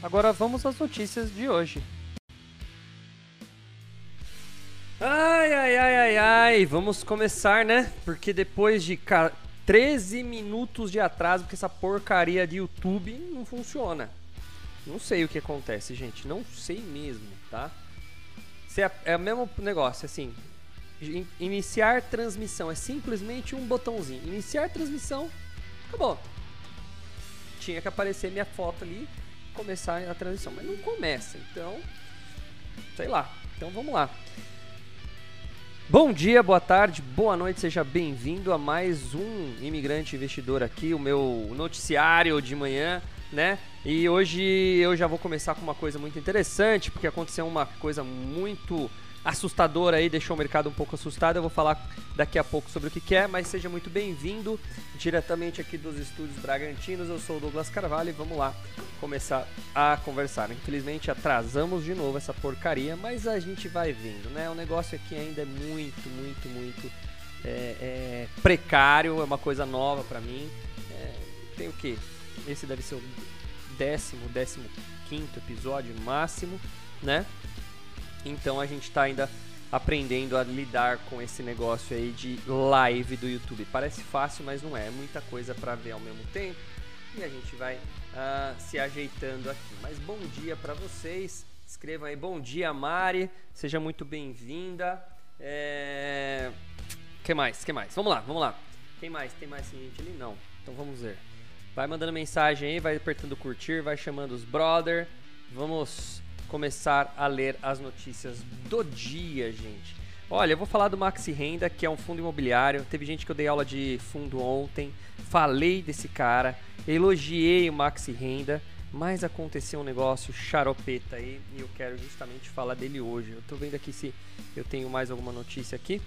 Agora vamos às notícias de hoje. Ai, ai, ai, ai, ai, vamos começar, né? Porque depois de 13 minutos de atraso, porque essa porcaria de YouTube não funciona. Não sei o que acontece, gente, não sei mesmo, tá? É, é o mesmo negócio, assim. Iniciar transmissão é simplesmente um botãozinho. Iniciar transmissão, acabou. Tinha que aparecer minha foto ali, começar a transmissão, mas não começa. Então, sei lá. Então vamos lá. Bom dia, boa tarde, boa noite, seja bem-vindo a mais um Imigrante Investidor aqui, o meu noticiário de manhã, né? E hoje eu já vou começar com uma coisa muito interessante, porque aconteceu uma coisa muito assustadora aí, deixou o mercado um pouco assustado. Eu vou falar daqui a pouco sobre o que, é, mas seja muito bem-vindo diretamente aqui dos estúdios Bragantinos. Eu sou o Douglas Carvalho e vamos lá começar a conversar. Infelizmente atrasamos de novo essa porcaria, mas a gente vai vendo, né? O negócio aqui ainda é muito, muito, muito é, é precário, é uma coisa nova para mim. É, tem o que? Esse deve ser o décimo, décimo quinto episódio máximo, né? Então a gente está ainda aprendendo a lidar com esse negócio aí de live do YouTube. Parece fácil, mas não é. É muita coisa para ver ao mesmo tempo e a gente vai uh, se ajeitando aqui. Mas bom dia para vocês. Escrevam aí, bom dia Mari, seja muito bem-vinda. É... que mais? que mais? Vamos lá, vamos lá. Quem mais? Tem mais gente ali? Não. Então vamos ver. Vai mandando mensagem aí, vai apertando curtir, vai chamando os brother. Vamos começar a ler as notícias do dia, gente. Olha, eu vou falar do Maxi Renda, que é um fundo imobiliário. Teve gente que eu dei aula de fundo ontem, falei desse cara, elogiei o Maxi Renda, mas aconteceu um negócio charopeta aí e eu quero justamente falar dele hoje. Eu tô vendo aqui se eu tenho mais alguma notícia aqui,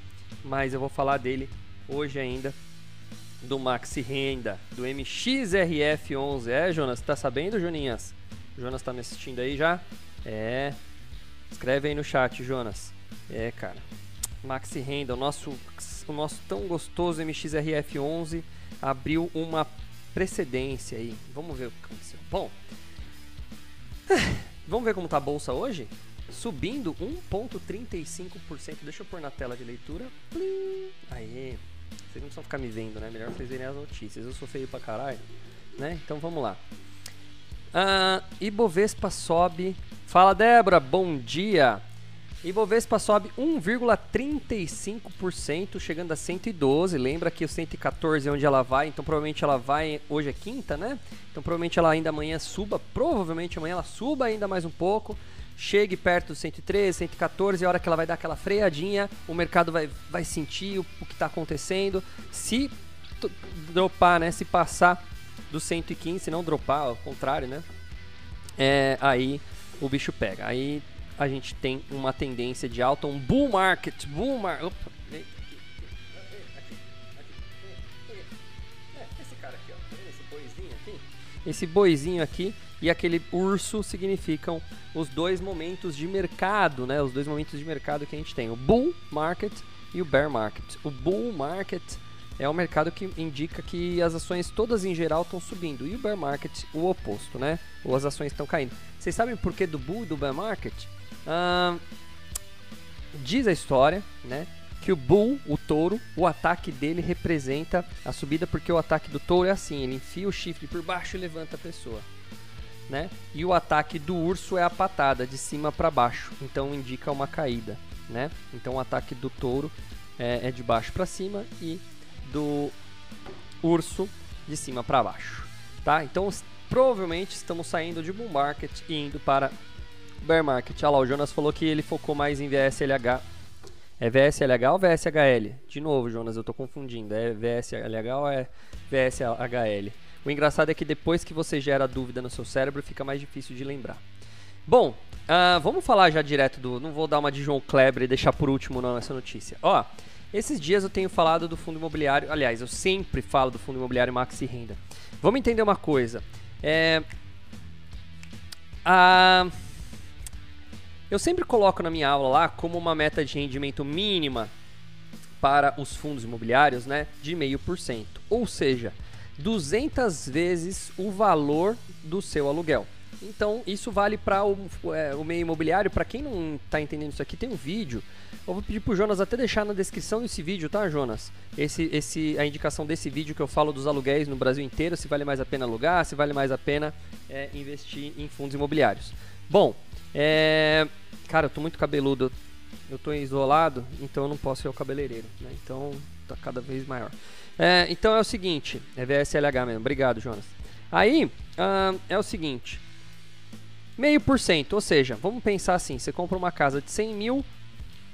mas eu vou falar dele hoje ainda do Maxi Renda, do MXRF11. É, Jonas, tá sabendo, Joninhas? O Jonas tá me assistindo aí já? É. Escreve aí no chat, Jonas. É, cara. Maxi Renda, o nosso, o nosso tão gostoso MXRF11 abriu uma precedência aí. Vamos ver o que aconteceu. Bom, vamos ver como tá a bolsa hoje? Subindo 1,35%. Deixa eu pôr na tela de leitura. Plim. Aê. Vocês não precisam ficar me vendo, né? Melhor vocês verem as notícias. Eu sou feio pra caralho, né? Então vamos lá. Uh, Ibovespa sobe. Fala Débora, bom dia. Ibovespa sobe 1,35%, chegando a 112. Lembra que o 114 é onde ela vai, então provavelmente ela vai. Hoje é quinta, né? Então provavelmente ela ainda amanhã suba. Provavelmente amanhã ela suba ainda mais um pouco. Chegue perto do 113, 114, a hora que ela vai dar aquela freadinha, o mercado vai, vai sentir o, o que está acontecendo. Se dropar, né? Se passar do 115, se não dropar, ao contrário, né? É, aí o bicho pega. Aí a gente tem uma tendência de alta, um bull market, bull market. Opa, aqui. Esse boizinho aqui e aquele urso significam os dois momentos de mercado, né? Os dois momentos de mercado que a gente tem, o bull market e o bear market. O bull market é um mercado que indica que as ações todas em geral estão subindo e o bear market o oposto, né? Ou as ações estão caindo. Vocês sabem por que do bull e do bear market? Diz a história, né? Que o bull, o touro, o ataque dele representa a subida porque o ataque do touro é assim, ele enfia o chifre por baixo e levanta a pessoa. Né? E o ataque do urso é a patada, de cima para baixo, então indica uma caída, né? Então o ataque do touro é, é de baixo para cima e do urso de cima para baixo, tá? Então provavelmente estamos saindo de bull market e indo para bear market. Olha lá, o Jonas falou que ele focou mais em VSLH. É VSLH ou VSHL? De novo, Jonas, eu estou confundindo. É VSLH ou é VSHL? O engraçado é que depois que você gera dúvida no seu cérebro, fica mais difícil de lembrar. Bom, uh, vamos falar já direto do. Não vou dar uma de João Kleber e deixar por último não essa notícia. Ó, esses dias eu tenho falado do fundo imobiliário. Aliás, eu sempre falo do fundo imobiliário Maxi Renda. Vamos entender uma coisa. É. A. Eu sempre coloco na minha aula lá como uma meta de rendimento mínima para os fundos imobiliários, né, de 0,5%. Ou seja, 200 vezes o valor do seu aluguel. Então, isso vale para o, é, o meio imobiliário. Para quem não está entendendo isso aqui, tem um vídeo. Eu vou pedir para o Jonas até deixar na descrição desse vídeo, tá, Jonas? Esse, esse, a indicação desse vídeo que eu falo dos aluguéis no Brasil inteiro, se vale mais a pena alugar, se vale mais a pena é, investir em fundos imobiliários. Bom, é... cara, eu tô muito cabeludo. Eu tô isolado, então eu não posso ser o cabeleireiro, né? Então tá cada vez maior. É, então é o seguinte, é VSLH mesmo. Obrigado, Jonas. Aí uh, é o seguinte, meio por cento, ou seja, vamos pensar assim: você compra uma casa de 100 mil,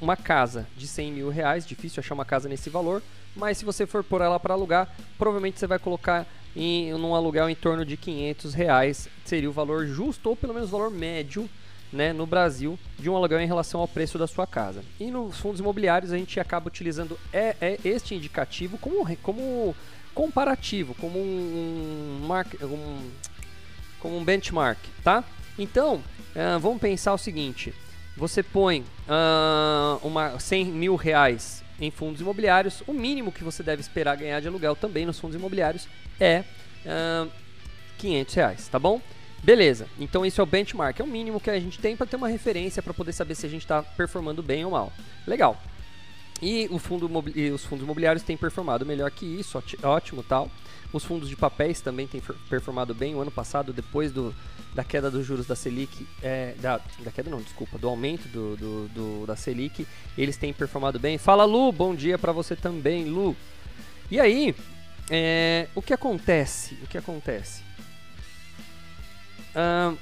uma casa de 100 mil reais, difícil achar uma casa nesse valor, mas se você for por ela para alugar, provavelmente você vai colocar em um aluguel em torno de 500 reais, seria o valor justo ou pelo menos o valor médio né, no Brasil de um aluguel em relação ao preço da sua casa. E nos fundos imobiliários a gente acaba utilizando é, é este indicativo como, como comparativo, como um, um, um, como um benchmark, tá? Então, uh, vamos pensar o seguinte: você põe uh, uma 100 mil reais em fundos imobiliários, o mínimo que você deve esperar ganhar de aluguel também nos fundos imobiliários é uh, 500 reais, tá bom? Beleza, então isso é o benchmark, é o mínimo que a gente tem para ter uma referência para poder saber se a gente está performando bem ou mal. Legal. E fundo os fundos imobiliários têm performado melhor que isso, ótimo tal. Os fundos de papéis também têm performado bem. O ano passado, depois do, da queda dos juros da Selic, é, da, da queda não, desculpa, do aumento do, do, do, da Selic, eles têm performado bem. Fala Lu, bom dia para você também, Lu. E aí, é, o que acontece? O que acontece? Uh,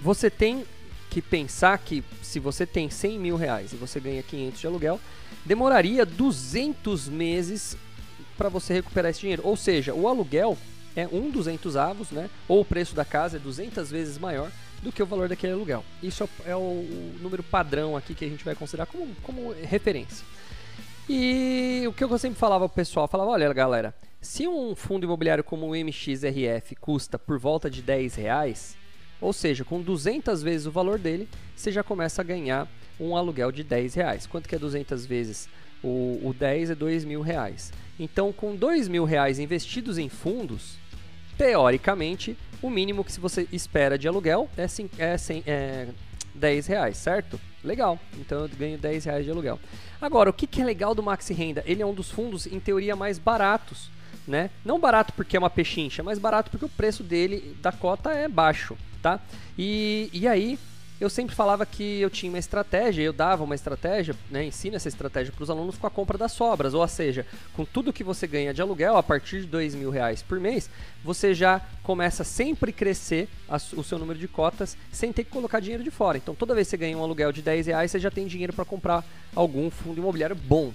você tem que pensar que se você tem 100 mil reais e você ganha 500 de aluguel, demoraria 200 meses para você recuperar esse dinheiro. Ou seja, o aluguel é um 200 avos, né? Ou o preço da casa é 200 vezes maior do que o valor daquele aluguel. Isso é o, o número padrão aqui que a gente vai considerar como, como referência. E o que eu sempre falava pro pessoal, falava, olha galera, se um fundo imobiliário como o MXRF custa por volta de 10 reais, ou seja, com 200 vezes o valor dele, você já começa a ganhar um aluguel de 10 reais. Quanto que é 200 vezes? O, o 10 é 2 mil reais. Então, com 2 mil reais investidos em fundos, teoricamente, o mínimo que você espera de aluguel é, é, 100, é 10 reais, certo? Legal, então eu ganho 10 reais de aluguel. Agora, o que, que é legal do Maxi Renda? Ele é um dos fundos, em teoria, mais baratos. Né? Não barato porque é uma pechincha, mas barato porque o preço dele, da cota, é baixo tá? E, e aí eu sempre falava que eu tinha uma estratégia, eu dava uma estratégia, né, ensino essa estratégia para os alunos com a compra das sobras, ou seja, com tudo que você ganha de aluguel a partir de dois mil reais por mês, você já começa a sempre crescer a, o seu número de cotas sem ter que colocar dinheiro de fora. Então toda vez que você ganha um aluguel de 10 reais, você já tem dinheiro para comprar algum fundo imobiliário bom,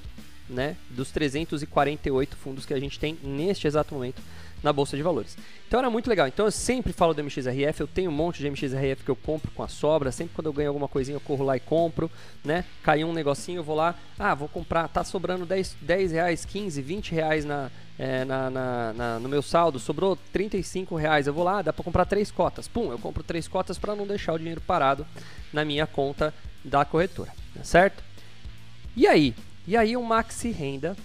né? Dos 348 fundos que a gente tem neste exato momento na bolsa de valores. Então era muito legal. Então eu sempre falo do MXRF, eu tenho um monte de MXRF que eu compro com a sobra, sempre quando eu ganho alguma coisinha eu corro lá e compro, né? Caiu um negocinho, eu vou lá, ah, vou comprar, tá sobrando 10, 10 reais, 15, 20 reais na, é, na, na, na, no meu saldo, sobrou 35 reais, eu vou lá, dá para comprar três cotas. Pum, eu compro três cotas para não deixar o dinheiro parado na minha conta da corretora, tá certo? E aí? E aí o Maxi Renda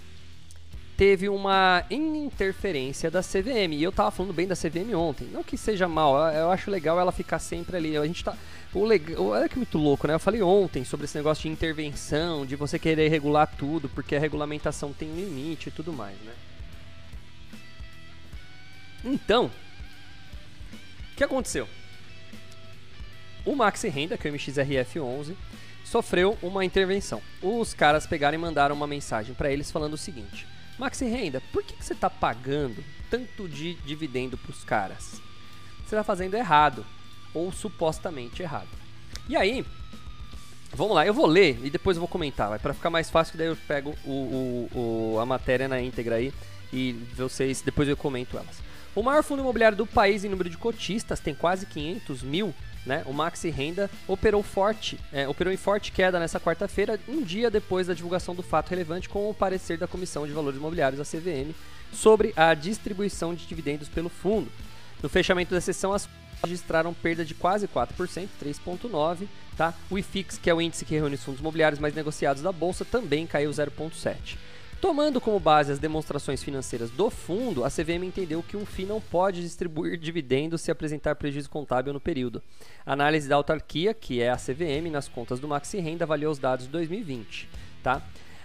teve uma interferência da CVM. E eu tava falando bem da CVM ontem. Não que seja mal, eu acho legal ela ficar sempre ali. A gente tá. O legal, olha que muito louco, né? Eu falei ontem sobre esse negócio de intervenção, de você querer regular tudo, porque a regulamentação tem limite e tudo mais, né? Então, o que aconteceu? O Maxi Renda, que é o MXRF11, sofreu uma intervenção. Os caras pegaram e mandaram uma mensagem para eles falando o seguinte: Maxi Renda, por que, que você está pagando tanto de dividendo para os caras? Você está fazendo errado, ou supostamente errado. E aí, vamos lá, eu vou ler e depois eu vou comentar, para ficar mais fácil, daí eu pego o, o, o, a matéria na íntegra aí e vocês, depois eu comento elas. O maior fundo imobiliário do país em número de cotistas tem quase 500 mil. Né? O Maxi Renda operou, forte, é, operou em forte queda nessa quarta-feira, um dia depois da divulgação do fato relevante com o parecer da Comissão de Valores Imobiliários, a CVM, sobre a distribuição de dividendos pelo fundo. No fechamento da sessão, as registraram perda de quase 4%, 3,9%. Tá? O IFIX, que é o índice que reúne os fundos imobiliários mais negociados da Bolsa, também caiu 0,7%. Tomando como base as demonstrações financeiras do fundo, a CVM entendeu que um FII não pode distribuir dividendos se apresentar prejuízo contábil no período. A análise da autarquia, que é a CVM, nas contas do Maxi Renda, avaliou os dados de 2020. Tá?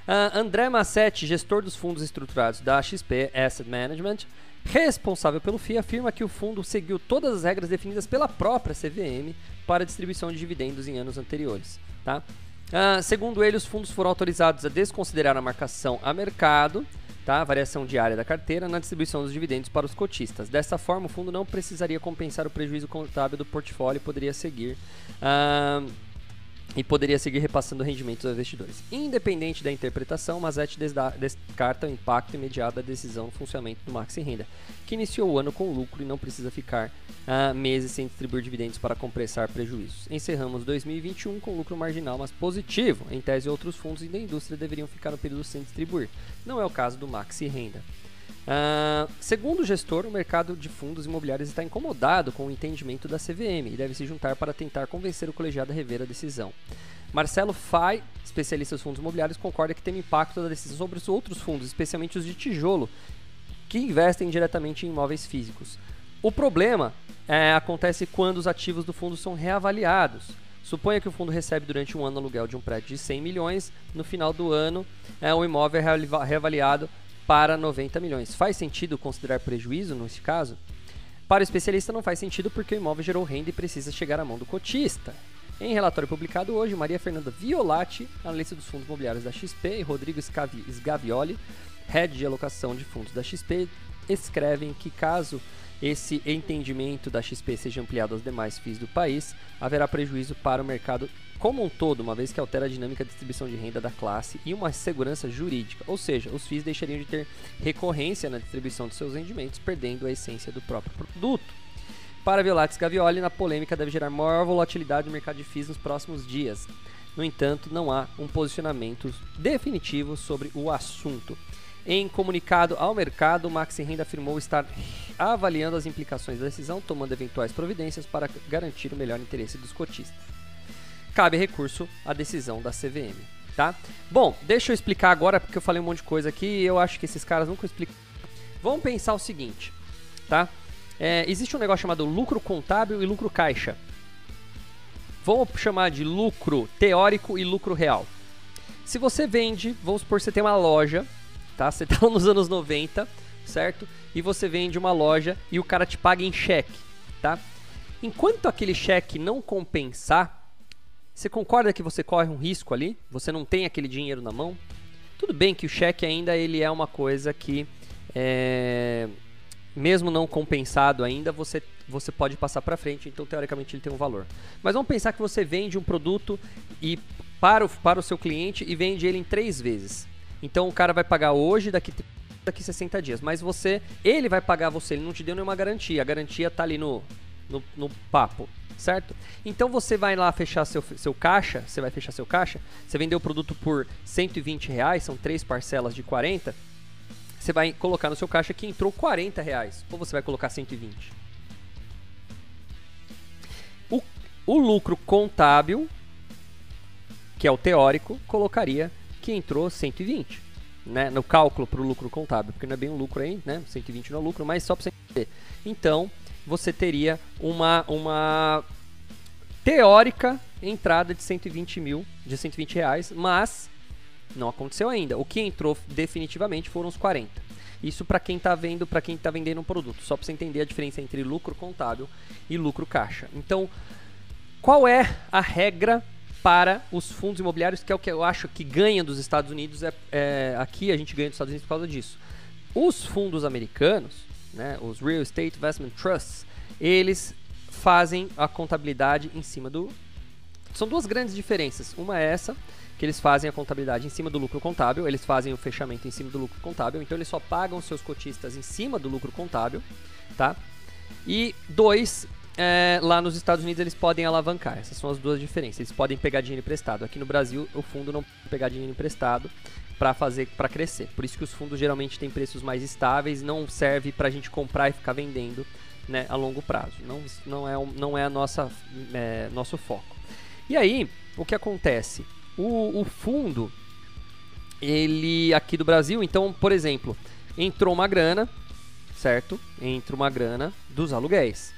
Uh, André Massetti, gestor dos fundos estruturados da XP Asset Management, responsável pelo FII, afirma que o fundo seguiu todas as regras definidas pela própria CVM para distribuição de dividendos em anos anteriores. Tá? Uh, segundo ele, os fundos foram autorizados a desconsiderar a marcação a mercado, tá? a variação diária da carteira, na distribuição dos dividendos para os cotistas. Dessa forma, o fundo não precisaria compensar o prejuízo contábil do portfólio e poderia seguir. Uh, e poderia seguir repassando rendimentos aos investidores. Independente da interpretação, Mazetti descarta o impacto imediato da decisão no funcionamento do Maxi Renda, que iniciou o ano com lucro e não precisa ficar uh, meses sem distribuir dividendos para compensar prejuízos. Encerramos 2021 com lucro marginal, mas positivo. Em tese, outros fundos da indústria deveriam ficar no período sem distribuir. Não é o caso do Maxi Renda. Uh, segundo o gestor, o mercado de fundos imobiliários está incomodado com o entendimento da CVM e deve se juntar para tentar convencer o colegiado a rever a decisão. Marcelo Fai, especialista dos fundos imobiliários, concorda que tem impacto da decisão sobre os outros fundos, especialmente os de tijolo, que investem diretamente em imóveis físicos. O problema é, acontece quando os ativos do fundo são reavaliados. Suponha que o fundo recebe durante um ano aluguel de um prédio de 100 milhões, no final do ano é, o imóvel é reavaliado para 90 milhões. Faz sentido considerar prejuízo nesse caso? Para o especialista, não faz sentido porque o imóvel gerou renda e precisa chegar à mão do cotista. Em relatório publicado hoje, Maria Fernanda Violati, analista dos fundos imobiliários da XP, e Rodrigo Sgavioli, head de alocação de fundos da XP, escrevem que caso esse entendimento da XP seja ampliado aos demais FIIs do país, haverá prejuízo para o mercado como um todo, uma vez que altera a dinâmica de distribuição de renda da classe e uma segurança jurídica, ou seja, os FIIs deixariam de ter recorrência na distribuição de seus rendimentos, perdendo a essência do próprio produto. Para Violates Gavioli, na polêmica deve gerar maior volatilidade no mercado de FIIs nos próximos dias. No entanto, não há um posicionamento definitivo sobre o assunto. Em comunicado ao mercado, o Maxi Renda afirmou estar avaliando as implicações da decisão, tomando eventuais providências para garantir o melhor interesse dos cotistas cabe recurso à decisão da CVM, tá? Bom, deixa eu explicar agora, porque eu falei um monte de coisa aqui e eu acho que esses caras nunca explicam. Vamos pensar o seguinte, tá? É, existe um negócio chamado lucro contábil e lucro caixa. Vamos chamar de lucro teórico e lucro real. Se você vende, vamos supor que você tem uma loja, tá? Você tá nos anos 90, certo? E você vende uma loja e o cara te paga em cheque, tá? Enquanto aquele cheque não compensar, você concorda que você corre um risco ali? Você não tem aquele dinheiro na mão? Tudo bem que o cheque ainda ele é uma coisa que, é, mesmo não compensado ainda, você, você pode passar para frente, então teoricamente ele tem um valor. Mas vamos pensar que você vende um produto e para o, para o seu cliente e vende ele em três vezes. Então o cara vai pagar hoje, daqui daqui 60 dias, mas você, ele vai pagar você, ele não te deu nenhuma garantia. A garantia tá ali no, no, no papo certo? Então você vai lá fechar seu, seu caixa, você vai fechar seu caixa, você vendeu o produto por 120 reais, são três parcelas de 40, você vai colocar no seu caixa que entrou 40 reais, ou você vai colocar 120. O, o lucro contábil, que é o teórico, colocaria que entrou 120. Né, no cálculo para o lucro contábil, porque não é bem um lucro aí, né? 120 não é lucro, mas só para você entender. Então, você teria uma, uma teórica entrada de 120 mil, de 120 reais, mas não aconteceu ainda. O que entrou definitivamente foram os 40. Isso para quem está vendo, para quem está vendendo um produto, só para você entender a diferença entre lucro contábil e lucro caixa. Então, qual é a regra para os fundos imobiliários, que é o que eu acho que ganha dos Estados Unidos? É, é aqui a gente ganha dos Estados Unidos por causa disso. Os fundos americanos, né, os Real Estate Investment Trusts, eles fazem a contabilidade em cima do. São duas grandes diferenças. Uma é essa, que eles fazem a contabilidade em cima do lucro contábil, eles fazem o fechamento em cima do lucro contábil, então eles só pagam seus cotistas em cima do lucro contábil, tá? E dois, é, lá nos Estados Unidos eles podem alavancar. Essas são as duas diferenças. Eles podem pegar dinheiro emprestado. Aqui no Brasil, o fundo não pegar dinheiro emprestado para fazer para crescer. Por isso que os fundos geralmente têm preços mais estáveis, não serve para a gente comprar e ficar vendendo, né, a longo prazo. Não, não é não é a nossa é, nosso foco. E aí, o que acontece? O, o fundo ele aqui do Brasil, então, por exemplo, entrou uma grana, certo? Entra uma grana dos aluguéis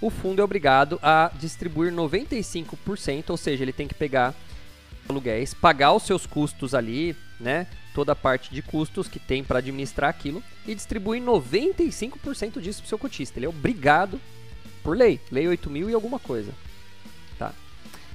o fundo é obrigado a distribuir 95%, ou seja, ele tem que pegar aluguéis, pagar os seus custos ali, né? Toda a parte de custos que tem para administrar aquilo e distribuir 95% disso para o seu cotista. Ele é obrigado por lei, lei 8000 e alguma coisa, tá?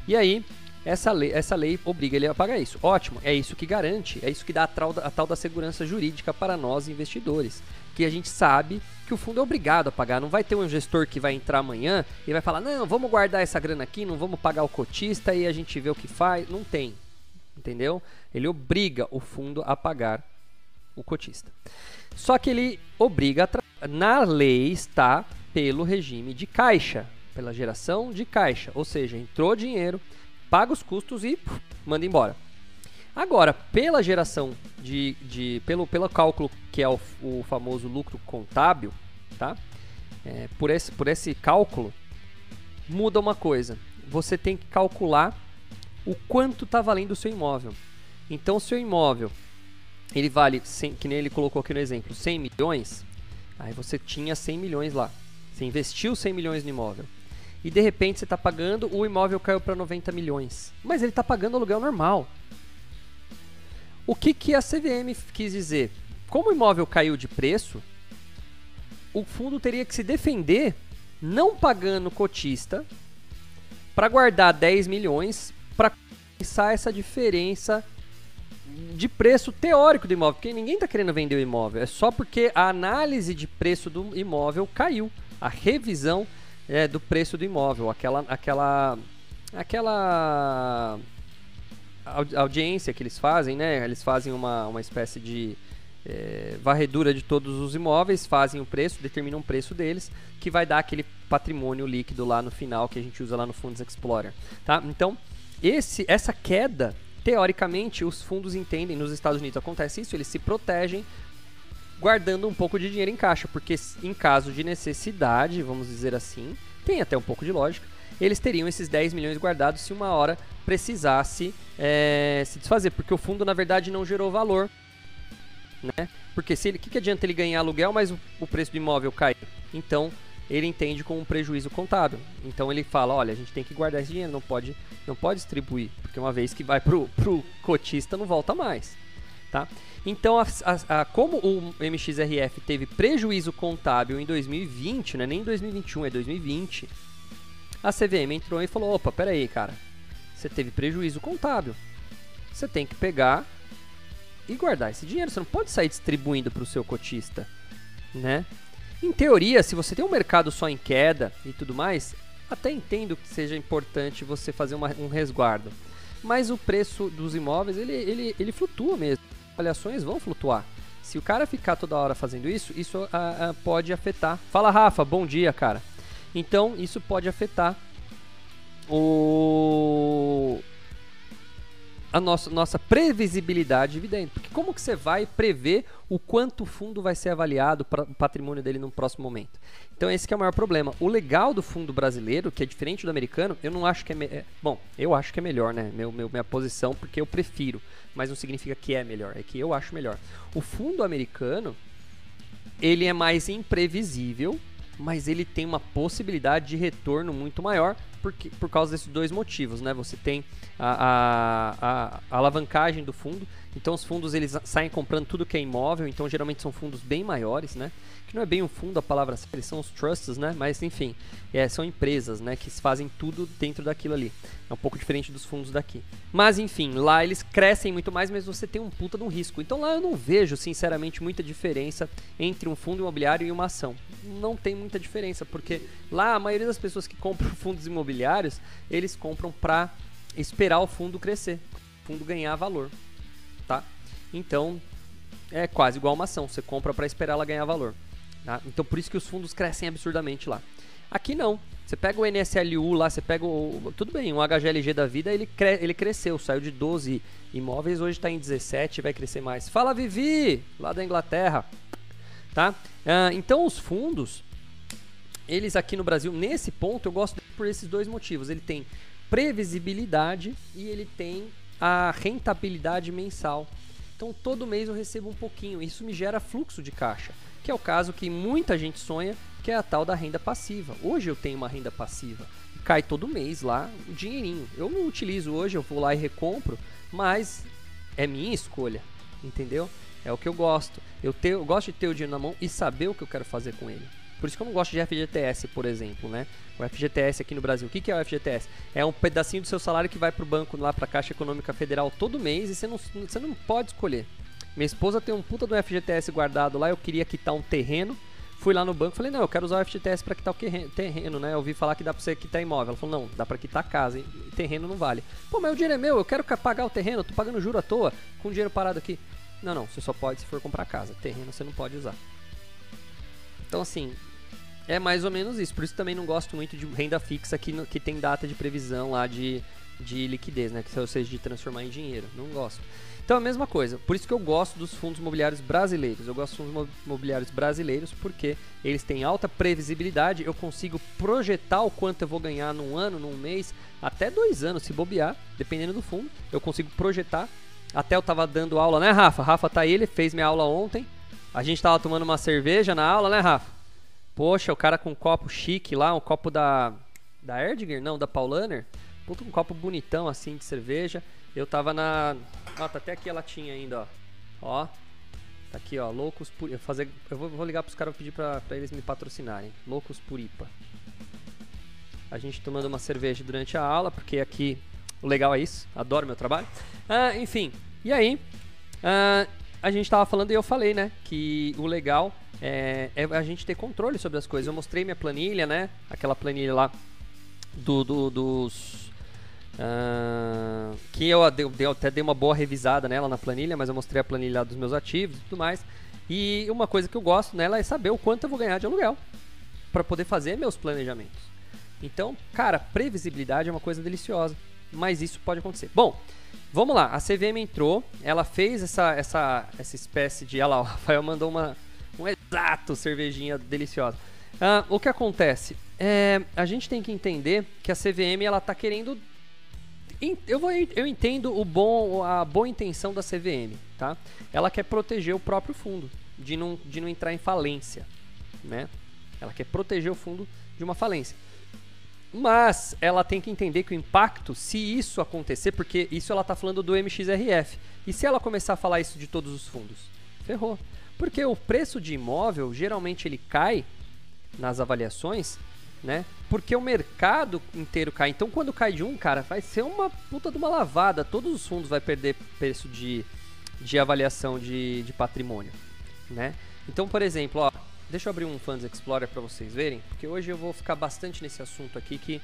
E aí, essa lei, essa lei obriga ele a pagar isso. Ótimo, é isso que garante, é isso que dá a tal, a tal da segurança jurídica para nós investidores que a gente sabe que o fundo é obrigado a pagar. Não vai ter um gestor que vai entrar amanhã e vai falar: não, vamos guardar essa grana aqui, não vamos pagar o cotista e a gente vê o que faz. Não tem. Entendeu? Ele obriga o fundo a pagar o cotista. Só que ele obriga, na lei está pelo regime de caixa, pela geração de caixa. Ou seja, entrou dinheiro, paga os custos e puf, manda embora. Agora, pela geração de, de pelo, pelo cálculo que é o, o famoso lucro contábil, tá? É, por, esse, por esse cálculo, muda uma coisa. Você tem que calcular o quanto está valendo o seu imóvel. Então, o seu imóvel, ele vale, 100, que nem ele colocou aqui no exemplo, 100 milhões, aí você tinha 100 milhões lá. Você investiu 100 milhões no imóvel. E de repente você está pagando, o imóvel caiu para 90 milhões. Mas ele está pagando aluguel normal. O que, que a CVM quis dizer? Como o imóvel caiu de preço, o fundo teria que se defender não pagando cotista para guardar 10 milhões para compensar essa diferença de preço teórico do imóvel, porque ninguém está querendo vender o imóvel, é só porque a análise de preço do imóvel caiu, a revisão é, do preço do imóvel, aquela, aquela, aquela audiência que eles fazem, né? Eles fazem uma, uma espécie de é, varredura de todos os imóveis, fazem o preço, determinam o preço deles, que vai dar aquele patrimônio líquido lá no final que a gente usa lá no Fundos Explorer, tá? Então, esse, essa queda, teoricamente, os fundos entendem, nos Estados Unidos acontece isso, eles se protegem guardando um pouco de dinheiro em caixa, porque em caso de necessidade, vamos dizer assim, tem até um pouco de lógica, eles teriam esses 10 milhões guardados se uma hora precisasse é, se desfazer, porque o fundo na verdade não gerou valor, né? Porque se que, que adianta ele ganhar aluguel, mas o, o preço do imóvel cai? Então ele entende como um prejuízo contábil. Então ele fala, olha, a gente tem que guardar esse dinheiro, não pode, não pode distribuir, porque uma vez que vai pro, pro cotista não volta mais, tá? Então, a, a, a, como o MXRF teve prejuízo contábil em 2020, não é nem em 2021, é 2020, a CVM entrou e falou: opa, peraí, cara, você teve prejuízo contábil. Você tem que pegar e guardar esse dinheiro. Você não pode sair distribuindo para o seu cotista, né? Em teoria, se você tem um mercado só em queda e tudo mais, até entendo que seja importante você fazer uma, um resguardo. Mas o preço dos imóveis, ele, ele, ele flutua mesmo. As avaliações vão flutuar. Se o cara ficar toda hora fazendo isso, isso a, a, pode afetar. Fala, Rafa, bom dia, cara. Então, isso pode afetar o a nossa, nossa previsibilidade de dividendo. Porque como que você vai prever o quanto o fundo vai ser avaliado para o patrimônio dele no próximo momento? Então esse é o maior problema. O legal do fundo brasileiro, que é diferente do americano, eu não acho que é, é bom, eu acho que é melhor, né? Meu, meu, minha posição, porque eu prefiro, mas não significa que é melhor, é que eu acho melhor. O fundo americano, ele é mais imprevisível, mas ele tem uma possibilidade de retorno muito maior porque, por causa desses dois motivos, né? Você tem a, a, a, alavancagem do fundo, então os fundos eles saem comprando tudo que é imóvel, então geralmente são fundos bem maiores, né? Que não é bem um fundo a palavra, eles são os trusts, né? Mas enfim, é, são empresas, né? Que fazem tudo dentro daquilo ali. É um pouco diferente dos fundos daqui. Mas enfim, lá eles crescem muito mais, mas você tem um puta de um risco. Então lá eu não vejo, sinceramente, muita diferença entre um fundo imobiliário e uma ação. Não tem muita diferença, porque lá a maioria das pessoas que compram fundos imobiliários, eles compram para esperar o fundo crescer. fundo ganhar valor? Então, é quase igual uma ação, você compra para esperar ela ganhar valor. Tá? Então, por isso que os fundos crescem absurdamente lá. Aqui não. Você pega o NSLU lá, você pega o. Tudo bem, um HGLG da vida, ele, cre, ele cresceu, saiu de 12 imóveis, hoje está em 17 vai crescer mais. Fala Vivi, lá da Inglaterra. Tá? Uh, então os fundos, eles aqui no Brasil, nesse ponto, eu gosto por esses dois motivos. Ele tem previsibilidade e ele tem a rentabilidade mensal. Então todo mês eu recebo um pouquinho. Isso me gera fluxo de caixa, que é o caso que muita gente sonha, que é a tal da renda passiva. Hoje eu tenho uma renda passiva. Cai todo mês lá um dinheirinho. Eu não utilizo hoje, eu vou lá e recompro, mas é minha escolha, entendeu? É o que eu gosto. Eu, ter, eu gosto de ter o dinheiro na mão e saber o que eu quero fazer com ele. Por isso que eu não gosto de FGTS, por exemplo, né? O FGTS aqui no Brasil. O que, é o FGTS? É um pedacinho do seu salário que vai para o banco, lá para a Caixa Econômica Federal todo mês e você não, você não pode escolher. Minha esposa tem um puta do FGTS guardado lá, eu queria quitar um terreno. Fui lá no banco falei, não, eu quero usar o FGTS para quitar o terreno, né? Eu ouvi falar que dá para você quitar imóvel. Ela falou, não, dá para quitar casa, e terreno não vale. Pô, mas o dinheiro é meu, eu quero pagar o terreno, eu tô pagando juro à toa, com dinheiro parado aqui. Não, não, você só pode se for comprar casa. Terreno você não pode usar. Então, assim, é mais ou menos isso. Por isso também não gosto muito de renda fixa que, que tem data de previsão lá de, de liquidez, né? Que ou seja, de transformar em dinheiro. Não gosto. Então, a mesma coisa. Por isso que eu gosto dos fundos imobiliários brasileiros. Eu gosto dos fundos imobiliários brasileiros porque eles têm alta previsibilidade. Eu consigo projetar o quanto eu vou ganhar num ano, num mês, até dois anos, se bobear, dependendo do fundo. Eu consigo projetar. Até eu tava dando aula, né, Rafa? Rafa tá aí, ele fez minha aula ontem. A gente tava tomando uma cerveja na aula, né, Rafa? Poxa, o cara com um copo chique lá, um copo da. Da Erdinger? Não, da Paulaner. Puta, um copo bonitão assim de cerveja. Eu tava na. Ó, tá até aqui a latinha ainda, ó. Ó. Tá aqui, ó. Loucos por. Eu, fazer... eu vou, vou ligar pros caras pedir pra, pra eles me patrocinarem. Loucos por IPA. A gente tomando uma cerveja durante a aula, porque aqui o legal é isso. Adoro meu trabalho. Ah, enfim. E aí? Ah, a gente tava falando e eu falei, né? Que o legal é, é, a gente ter controle sobre as coisas. Eu mostrei minha planilha, né? Aquela planilha lá do, do dos. Uh, que eu, eu, até dei uma boa revisada nela na planilha, mas eu mostrei a planilha dos meus ativos e tudo mais. E uma coisa que eu gosto nela é saber o quanto eu vou ganhar de aluguel para poder fazer meus planejamentos. Então, cara, previsibilidade é uma coisa deliciosa, mas isso pode acontecer. Bom, vamos lá. A CVM entrou, ela fez essa, essa, essa espécie de. Olha lá, o Rafael mandou uma, um exato cervejinha deliciosa. Ah, o que acontece? É, a gente tem que entender que a CVM ela tá querendo. Eu, vou, eu entendo o bom, a boa intenção da CVM, tá? Ela quer proteger o próprio fundo de não, de não entrar em falência, né? Ela quer proteger o fundo de uma falência. Mas ela tem que entender que o impacto, se isso acontecer, porque isso ela está falando do MXRF, e se ela começar a falar isso de todos os fundos? Ferrou. Porque o preço de imóvel geralmente ele cai nas avaliações, né? Porque o mercado inteiro cai. Então quando cai de um, cara, vai ser uma puta de uma lavada. Todos os fundos vai perder preço de, de avaliação de, de patrimônio, né? Então, por exemplo, ó, deixa eu abrir um Funds Explorer para vocês verem, porque hoje eu vou ficar bastante nesse assunto aqui que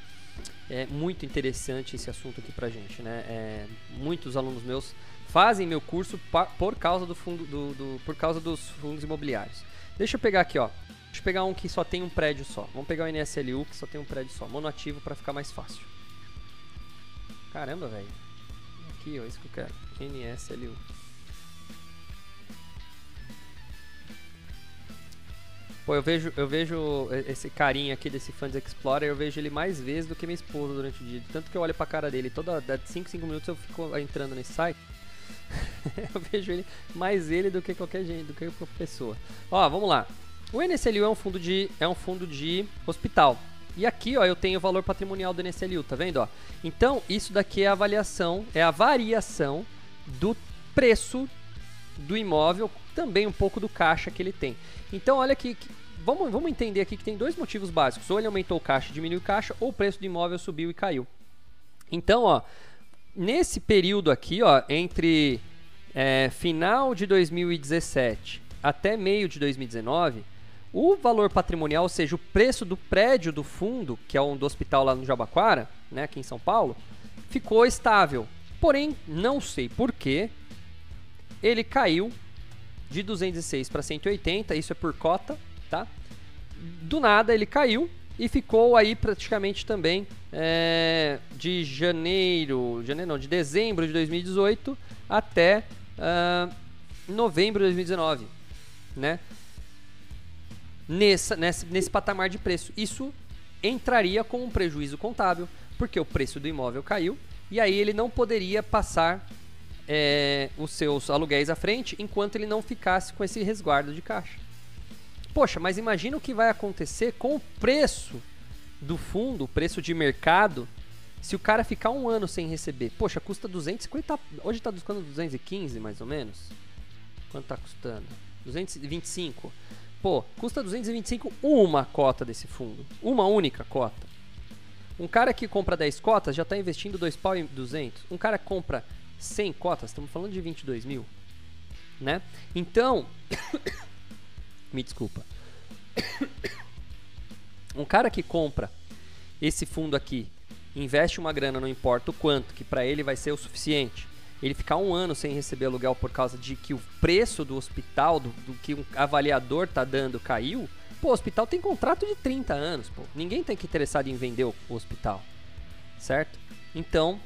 é muito interessante esse assunto aqui pra gente, né? É, muitos alunos meus fazem meu curso por causa do fundo do, do, por causa dos fundos imobiliários. Deixa eu pegar aqui, ó. Deixa eu pegar um que só tem um prédio só. Vamos pegar o NSLU que só tem um prédio só, monoativo para ficar mais fácil. Caramba, velho. Aqui, ó, isso que eu quero. NSLU. Pô, eu vejo, eu vejo esse carinha aqui desse Funds Explorer, eu vejo ele mais vezes do que minha esposa durante o dia. Tanto que eu olho pra cara dele, toda 5, 5 minutos eu fico entrando nesse site. eu vejo ele mais ele do que qualquer gente, do que qualquer pessoa. Ó, vamos lá. O NSLU é um fundo de é um fundo de hospital. E aqui, ó, eu tenho o valor patrimonial do NSLU, tá vendo, ó? Então, isso daqui é a avaliação, é a variação do preço do imóvel, também um pouco do caixa que ele tem. Então, olha aqui, vamos, vamos entender aqui que tem dois motivos básicos. Ou ele aumentou o caixa, diminuiu o caixa, ou o preço do imóvel subiu e caiu. Então, ó, nesse período aqui, ó, entre é, final de 2017 até meio de 2019, o valor patrimonial, ou seja, o preço do prédio do fundo, que é um do hospital lá no Jabaquara, né, aqui em São Paulo, ficou estável. Porém, não sei porquê, ele caiu de 206 para 180, isso é por cota, tá? Do nada ele caiu e ficou aí praticamente também é, de janeiro, janeiro não, de dezembro de 2018 até uh, novembro de 2019, né? Nessa, nesse, nesse patamar de preço. Isso entraria com um prejuízo contábil, porque o preço do imóvel caiu e aí ele não poderia passar é, os seus aluguéis à frente enquanto ele não ficasse com esse resguardo de caixa. Poxa, mas imagina o que vai acontecer com o preço do fundo, o preço de mercado, se o cara ficar um ano sem receber. Poxa, custa 250, hoje está custando 215 mais ou menos. Quanto está custando? 225. Pô, custa 225 uma cota desse fundo, uma única cota. Um cara que compra 10 cotas já está investindo 2 pau e 200. Um cara que compra 100 cotas, estamos falando de 22 mil, né? Então, me desculpa. Um cara que compra esse fundo aqui, investe uma grana, não importa o quanto, que para ele vai ser o suficiente. Ele ficar um ano sem receber aluguel por causa de que o preço do hospital, do, do que um avaliador tá dando, caiu. Pô, o hospital tem contrato de 30 anos, pô. Ninguém tem que interessado em vender o, o hospital, certo? Então,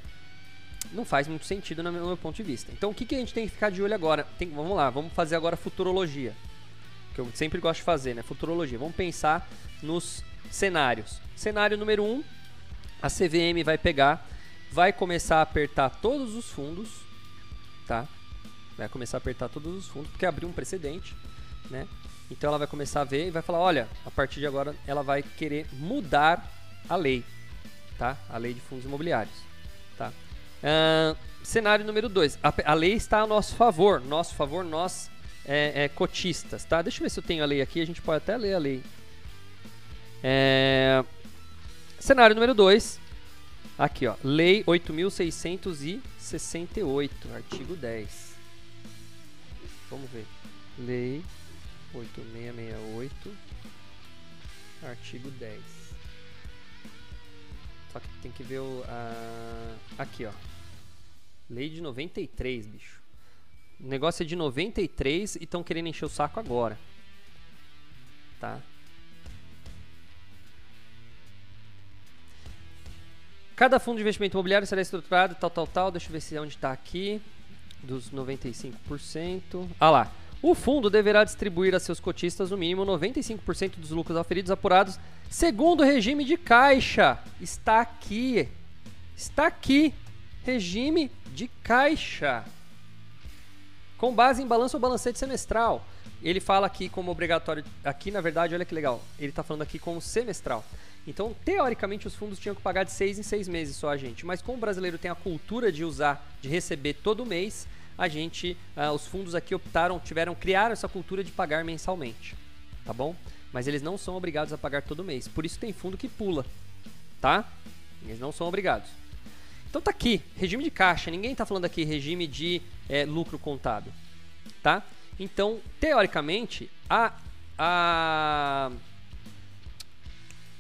não faz muito sentido no meu, ponto de vista. Então, o que, que a gente tem que ficar de olho agora? Tem, vamos lá, vamos fazer agora futurologia. Que eu sempre gosto de fazer, né? Futurologia. Vamos pensar nos cenários. Cenário número 1, um, a CVM vai pegar, vai começar a apertar todos os fundos, tá? Vai começar a apertar todos os fundos, porque abriu um precedente, né? Então ela vai começar a ver e vai falar, olha, a partir de agora ela vai querer mudar a lei, tá? A lei de fundos imobiliários? Uh, cenário número 2. A, a, lei está a nosso favor. Nosso favor, nós é, é, cotistas, tá? Deixa eu ver se eu tenho a lei aqui. A gente pode até ler a lei. É... Cenário número 2. Aqui, ó. Lei 8.668, artigo 10. Vamos ver. Lei 8668, artigo 10. Só que tem que ver o. Uh, aqui, ó. Lei de 93, bicho. O negócio é de 93 e estão querendo encher o saco agora. Tá? Cada fundo de investimento imobiliário será estruturado, tal, tal, tal. Deixa eu ver se é onde está aqui. Dos 95%. Ah lá. O fundo deverá distribuir a seus cotistas no mínimo 95% dos lucros aferidos apurados segundo o regime de caixa. Está aqui. Está aqui. Regime de caixa. Com base em balanço ou balancete semestral. Ele fala aqui como obrigatório. Aqui, na verdade, olha que legal. Ele está falando aqui como semestral. Então, teoricamente, os fundos tinham que pagar de seis em seis meses só a gente. Mas como o brasileiro tem a cultura de usar, de receber todo mês, a gente, uh, os fundos aqui optaram, tiveram, criaram essa cultura de pagar mensalmente, tá bom? Mas eles não são obrigados a pagar todo mês. Por isso tem fundo que pula, tá? Eles não são obrigados. Então tá aqui, regime de caixa. Ninguém está falando aqui regime de é, lucro contábil, tá? Então, teoricamente, a, a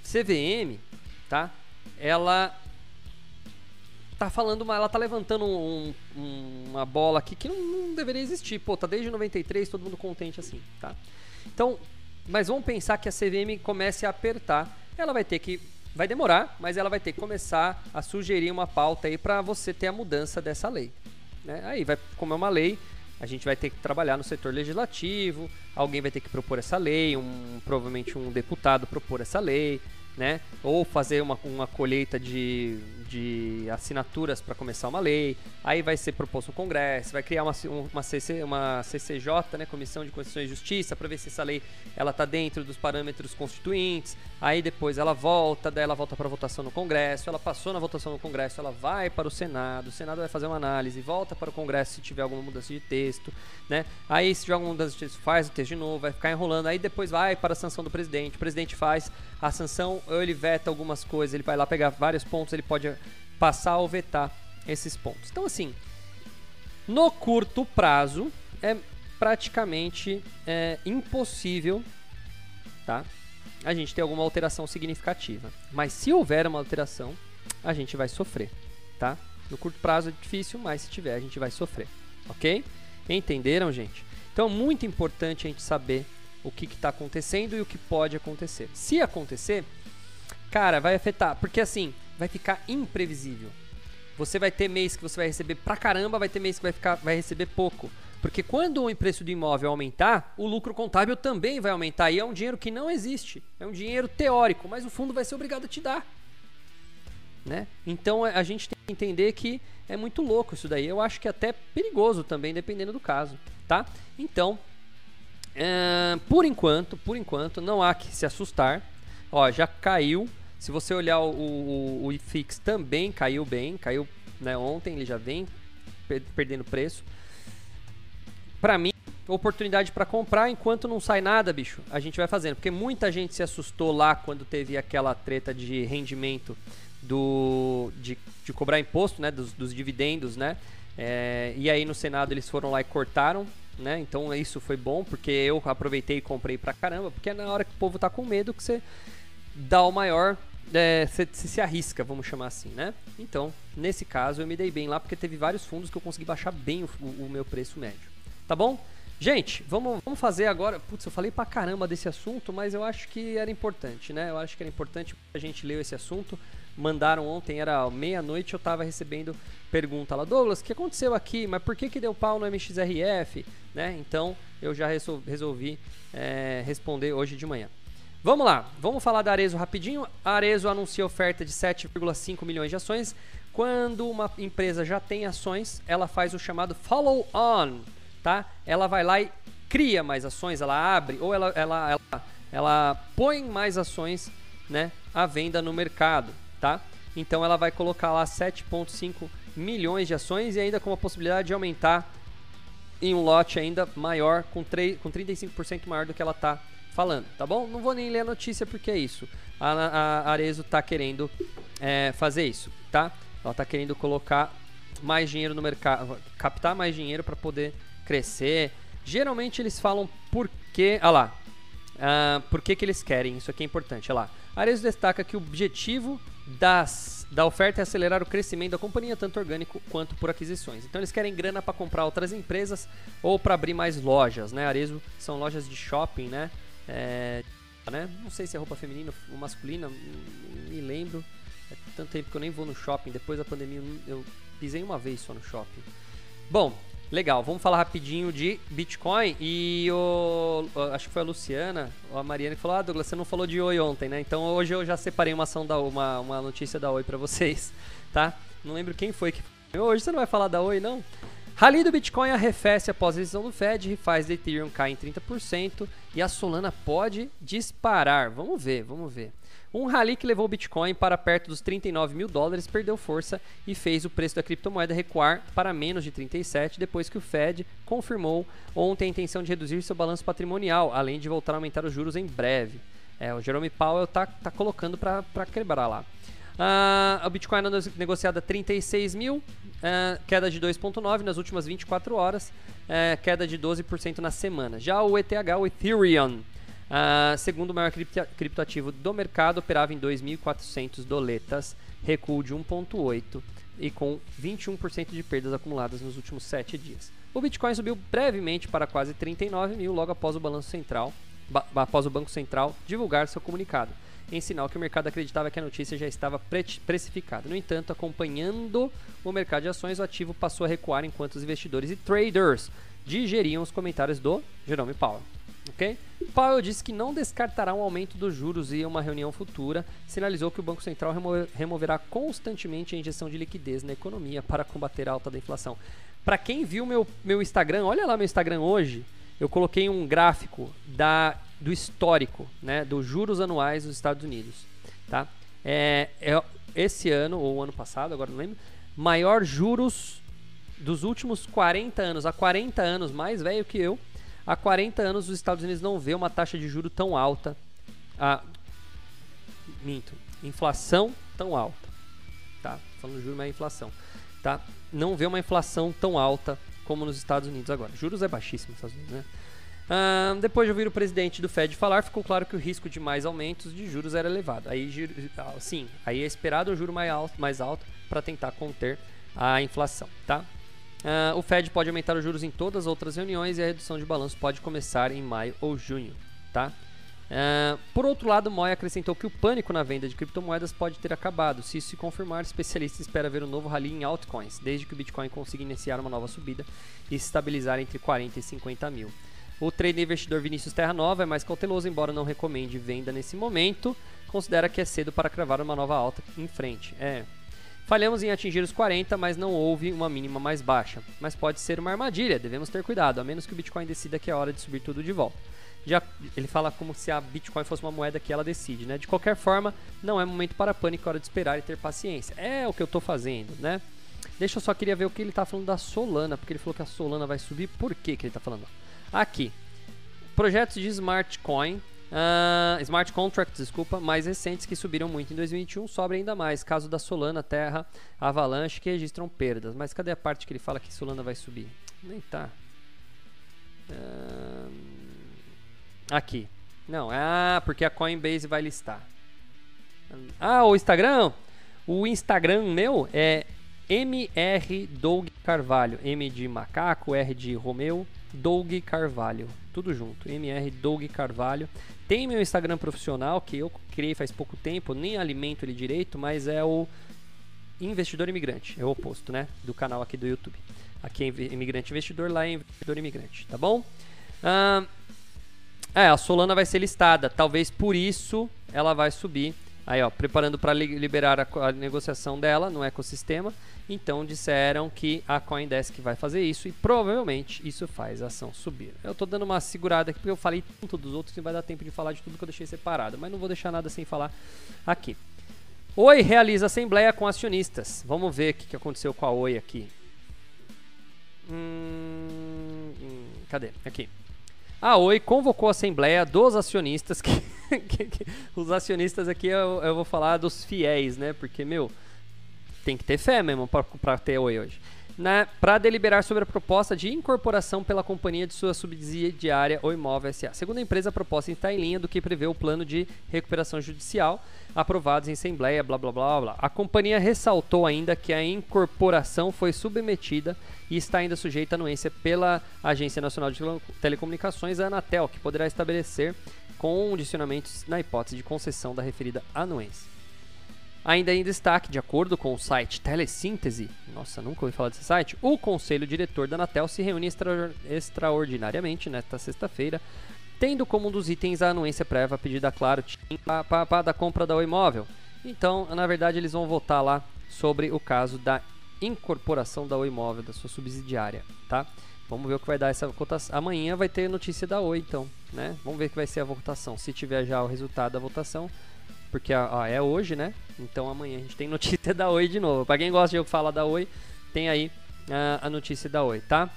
CVM, tá? Ela tá falando, ela tá levantando um, um, uma bola aqui que não, não, deveria existir. Pô, tá desde 93, todo mundo contente assim, tá? Então, mas vamos pensar que a CVM comece a apertar. Ela vai ter que vai demorar, mas ela vai ter que começar a sugerir uma pauta aí para você ter a mudança dessa lei. Né? Aí vai, como é uma lei, a gente vai ter que trabalhar no setor legislativo, alguém vai ter que propor essa lei, um, provavelmente um deputado propor essa lei, né? Ou fazer uma, uma colheita de, de assinaturas para começar uma lei. Aí vai ser proposto no Congresso, vai criar uma, uma, CC, uma CCJ, né? Comissão de Constituição e Justiça, para ver se essa lei ela está dentro dos parâmetros constituintes. Aí depois ela volta, daí ela volta para votação no Congresso. Ela passou na votação no Congresso, ela vai para o Senado. O Senado vai fazer uma análise, volta para o Congresso se tiver alguma mudança de texto, né? Aí se tiver alguma mudança de texto, faz o texto de novo, vai ficar enrolando. Aí depois vai para a sanção do presidente. O presidente faz a sanção ou ele veta algumas coisas, ele vai lá pegar vários pontos, ele pode passar ou vetar esses pontos. Então, assim, no curto prazo é praticamente é, impossível, tá? A gente ter alguma alteração significativa. Mas se houver uma alteração, a gente vai sofrer, tá? No curto prazo é difícil, mas se tiver, a gente vai sofrer. Ok? Entenderam, gente? Então, muito importante a gente saber o que está acontecendo e o que pode acontecer. Se acontecer, cara, vai afetar, porque assim, vai ficar imprevisível. Você vai ter mês que você vai receber pra caramba, vai ter mês que vai, ficar, vai receber pouco. Porque quando o preço do imóvel aumentar, o lucro contábil também vai aumentar. E é um dinheiro que não existe. É um dinheiro teórico, mas o fundo vai ser obrigado a te dar. Né? Então a gente tem que entender que é muito louco isso daí. Eu acho que é até perigoso também, dependendo do caso. Tá? Então, é, por enquanto, por enquanto, não há que se assustar. Ó, já caiu. Se você olhar o, o, o IFIX também caiu bem, caiu né, ontem, ele já vem per perdendo preço para mim, oportunidade para comprar enquanto não sai nada, bicho. A gente vai fazendo, porque muita gente se assustou lá quando teve aquela treta de rendimento do de, de cobrar imposto, né, dos, dos dividendos, né? É, e aí no Senado eles foram lá e cortaram, né? Então isso foi bom porque eu aproveitei e comprei pra caramba, porque é na hora que o povo tá com medo que você dá o maior é, você, se arrisca, vamos chamar assim, né? Então, nesse caso, eu me dei bem lá porque teve vários fundos que eu consegui baixar bem o, o, o meu preço médio. Tá bom? Gente, vamos, vamos fazer agora. Putz, eu falei pra caramba desse assunto, mas eu acho que era importante, né? Eu acho que era importante a gente ler esse assunto. Mandaram ontem, era meia-noite, eu tava recebendo pergunta lá, Douglas, o que aconteceu aqui? Mas por que, que deu pau no MXRF? Né? Então eu já resolvi é, responder hoje de manhã. Vamos lá, vamos falar da Arezo rapidinho. A Arezo anuncia oferta de 7,5 milhões de ações. Quando uma empresa já tem ações, ela faz o chamado follow-on tá? Ela vai lá e cria mais ações, ela abre ou ela, ela, ela, ela põe mais ações né, à venda no mercado, tá? Então ela vai colocar lá 7,5 milhões de ações e ainda com a possibilidade de aumentar em um lote ainda maior, com, 3, com 35% maior do que ela está falando, tá bom? Não vou nem ler a notícia porque é isso. A, a Arezo está querendo é, fazer isso, tá? Ela está querendo colocar mais dinheiro no mercado, captar mais dinheiro para poder crescer. Geralmente eles falam por que. Olha lá. Uh, por que, que eles querem? Isso aqui é importante. Olha lá. Arezo destaca que o objetivo das, da oferta é acelerar o crescimento da companhia, tanto orgânico quanto por aquisições. Então eles querem grana para comprar outras empresas ou para abrir mais lojas, né? Arezo são lojas de shopping, né? É, né? Não sei se é roupa feminina ou masculina, me lembro. É tanto tempo que eu nem vou no shopping. Depois da pandemia eu pisei uma vez só no shopping. Bom, Legal, vamos falar rapidinho de Bitcoin e o, acho que foi a Luciana ou a Mariana que falou: Ah, Douglas, você não falou de Oi ontem, né? Então hoje eu já separei uma ação da uma, uma notícia da Oi para vocês, tá? Não lembro quem foi que. Hoje você não vai falar da Oi, não? Rally do Bitcoin arrefece após a decisão do Fed e faz Ethereum cair em 30% e a Solana pode disparar. Vamos ver, vamos ver. Um rally que levou o Bitcoin para perto dos 39 mil dólares perdeu força e fez o preço da criptomoeda recuar para menos de 37 depois que o Fed confirmou ontem a intenção de reduzir seu balanço patrimonial, além de voltar a aumentar os juros em breve. É, o Jerome Powell está tá colocando para quebrar lá. Uh, o Bitcoin negociado a 36 mil, uh, queda de 2,9 nas últimas 24 horas, uh, queda de 12% na semana. Já o ETH, o Ethereum, Uh, segundo o maior criptoativo do mercado, operava em 2.400 doletas, recuo de 1,8% e com 21% de perdas acumuladas nos últimos 7 dias. O Bitcoin subiu brevemente para quase 39 mil logo após o balanço central, após o Banco Central divulgar seu comunicado, em sinal que o mercado acreditava que a notícia já estava precificada. No entanto, acompanhando o mercado de ações, o ativo passou a recuar enquanto os investidores e traders digeriam os comentários do Jerome Powell. Ok? Powell disse que não descartará um aumento dos juros e uma reunião futura. Sinalizou que o Banco Central removerá constantemente a injeção de liquidez na economia para combater a alta da inflação. Para quem viu meu, meu Instagram, olha lá meu Instagram hoje. Eu coloquei um gráfico da, do histórico, né, dos juros anuais dos Estados Unidos, tá? É, é esse ano ou ano passado, agora não lembro, maior juros dos últimos 40 anos, há 40 anos mais velho que eu, Há 40 anos os Estados Unidos não vê uma taxa de juro tão alta. Ah, minto. Inflação tão alta. Tá? Falando juro, mas é inflação. Tá? Não vê uma inflação tão alta como nos Estados Unidos agora. Juros é baixíssimo nos Estados Unidos, né? Ah, depois de ouvir o presidente do Fed falar, ficou claro que o risco de mais aumentos de juros era elevado. Aí, ah, sim, aí é esperado um juro mais alto, mais alto para tentar conter a inflação, tá? Uh, o Fed pode aumentar os juros em todas as outras reuniões e a redução de balanço pode começar em maio ou junho, tá? Uh, por outro lado, Moy acrescentou que o pânico na venda de criptomoedas pode ter acabado. Se isso se confirmar, especialistas esperam ver um novo rally em altcoins, desde que o Bitcoin consiga iniciar uma nova subida e se estabilizar entre 40 e 50 mil. O trader investidor Vinícius Terra Nova é mais cauteloso, embora não recomende venda nesse momento. Considera que é cedo para cravar uma nova alta em frente. É. Falhamos em atingir os 40, mas não houve uma mínima mais baixa. Mas pode ser uma armadilha, devemos ter cuidado, a menos que o Bitcoin decida que é hora de subir tudo de volta. Já, ele fala como se a Bitcoin fosse uma moeda que ela decide, né? De qualquer forma, não é momento para pânico, é hora de esperar e ter paciência. É o que eu estou fazendo, né? Deixa eu só queria ver o que ele está falando da Solana, porque ele falou que a Solana vai subir. Por que, que ele está falando? Aqui. Projetos de Smart Coin. Uh, smart Contracts, desculpa, mais recentes que subiram muito em 2021, sobem ainda mais. Caso da Solana, Terra, Avalanche, que registram perdas. Mas cadê a parte que ele fala que Solana vai subir? Nem tá. Uh, aqui. Não, ah, porque a Coinbase vai listar. Ah, o Instagram? O Instagram meu é MR Doug Carvalho. M de macaco, R de Romeu, Doug Carvalho. Tudo junto. MR Doug Carvalho. Tem meu Instagram profissional, que eu criei faz pouco tempo, nem alimento ele direito, mas é o Investidor Imigrante. É o oposto, né? Do canal aqui do YouTube. Aqui é Imigrante Investidor, lá é Investidor Imigrante, tá bom? Ah, é, a Solana vai ser listada. Talvez por isso ela vai subir Aí, ó, preparando para liberar a, a, negociação dela no ecossistema. Então disseram que a CoinDesk vai fazer isso e provavelmente isso faz a ação subir. Eu estou dando uma segurada aqui porque eu falei tanto dos outros que vai dar tempo de falar de tudo que eu deixei separado, mas não vou deixar nada sem falar aqui. Oi realiza assembleia com acionistas. Vamos ver o que, que aconteceu com a Oi aqui. Hum, hum cadê? Aqui. A Oi convocou a assembleia dos acionistas que os acionistas aqui eu, eu, vou falar dos fiéis, né? Porque, meu, tem que ter fé mesmo para ter oi hoje. Né, para deliberar sobre a proposta de incorporação pela companhia de sua subsidiária ou imóvel SA. Segundo a empresa, a proposta está em linha do que prevê o plano de recuperação judicial aprovados em assembleia, blá blá blá blá. A companhia ressaltou ainda que a incorporação foi submetida e está ainda sujeita à anuência pela Agência Nacional de Telecomunicações, a Anatel, que poderá estabelecer condicionamentos na hipótese de concessão da referida anuência. Ainda em destaque, de acordo com o site Telesíntese, nossa, nunca ouvi falar desse site, o conselho diretor da Anatel se reúne extra, extraordinariamente nesta sexta-feira, tendo como um dos itens a anuência prévia pedida Claro da compra do imóvel. Então, na verdade, eles vão votar lá sobre o caso da incorporação da imóvel da sua subsidiária, tá? Vamos ver o que vai dar essa votação. Amanhã vai ter notícia da Oi, então, né? Vamos ver o que vai ser a votação. Se tiver já o resultado da votação, porque é hoje, né? Então amanhã a gente tem notícia da Oi de novo. Para quem gosta de falar da Oi, tem aí uh, a notícia da Oi, tá?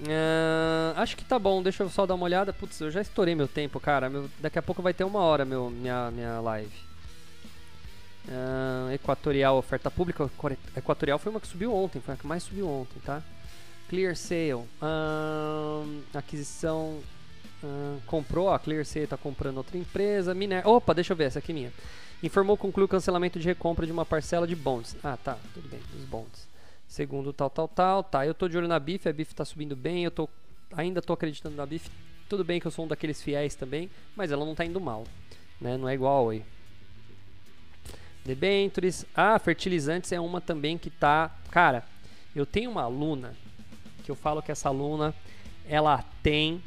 Uh, acho que tá bom, deixa eu só dar uma olhada. Putz, eu já estourei meu tempo, cara. Meu, daqui a pouco vai ter uma hora meu, minha, minha live. Uh, Equatorial, oferta pública. Equatorial foi uma que subiu ontem, foi a que mais subiu ontem, tá? Clear Sale. aquisição. Comprou, a Clear Sale está comprando outra empresa. Miner Opa, deixa eu ver, essa aqui é minha. Informou concluiu o cancelamento de recompra de uma parcela de bonds. Ah, tá, tudo bem, dos bonds. Segundo tal, tal, tal. Tá, eu tô de olho na BIF, a BIF tá subindo bem, eu tô ainda tô acreditando na BIF. Tudo bem que eu sou um daqueles fiéis também, mas ela não tá indo mal, né? Não é igual a Oi. Debentures. Ah, fertilizantes é uma também que tá. Cara, eu tenho uma aluna que eu falo que essa aluna ela tem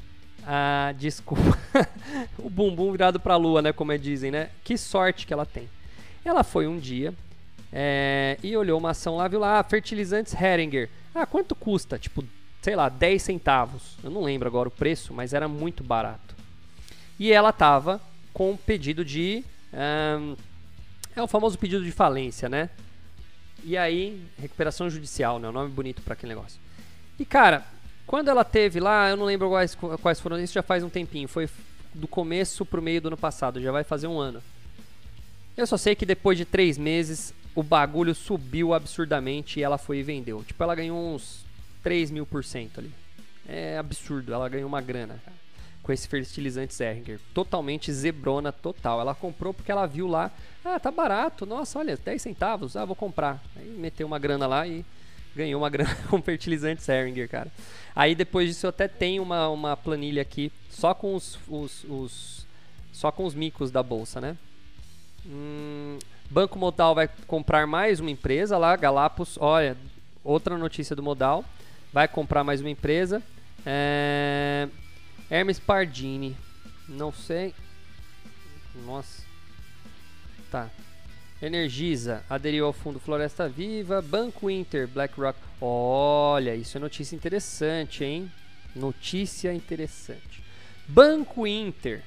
a desculpa o bumbum virado para a lua, né, como é dizem, né? Que sorte que ela tem. Ela foi um dia é, e olhou uma ação lá, viu lá, ah, fertilizantes Heringer. Ah, quanto custa? Tipo, sei lá, 10 centavos. Eu não lembro agora o preço, mas era muito barato. E ela tava com um pedido de um, é o famoso pedido de falência, né? E aí, recuperação judicial, né? O nome bonito para aquele negócio. E cara, quando ela teve lá, eu não lembro quais, quais foram, isso já faz um tempinho, foi do começo pro meio do ano passado, já vai fazer um ano. Eu só sei que depois de três meses o bagulho subiu absurdamente e ela foi e vendeu. Tipo, ela ganhou uns 3 mil por cento ali. É absurdo, ela ganhou uma grana, com esse fertilizante Zerringer. Totalmente zebrona total. Ela comprou porque ela viu lá, ah, tá barato, nossa, olha, 10 centavos, ah, vou comprar. Aí meteu uma grana lá e ganhou uma grana com fertilizante Zerringer, cara. Aí depois disso eu até tenho uma, uma planilha aqui só com os, os, os só com os micos da bolsa, né? Hum, Banco Modal vai comprar mais uma empresa lá, Galapos. Olha, outra notícia do Modal. Vai comprar mais uma empresa. É... Hermes Pardini. Não sei. Nossa. Tá. Energisa aderiu ao fundo Floresta Viva. Banco Inter, BlackRock. Olha, isso é notícia interessante, hein? Notícia interessante. Banco Inter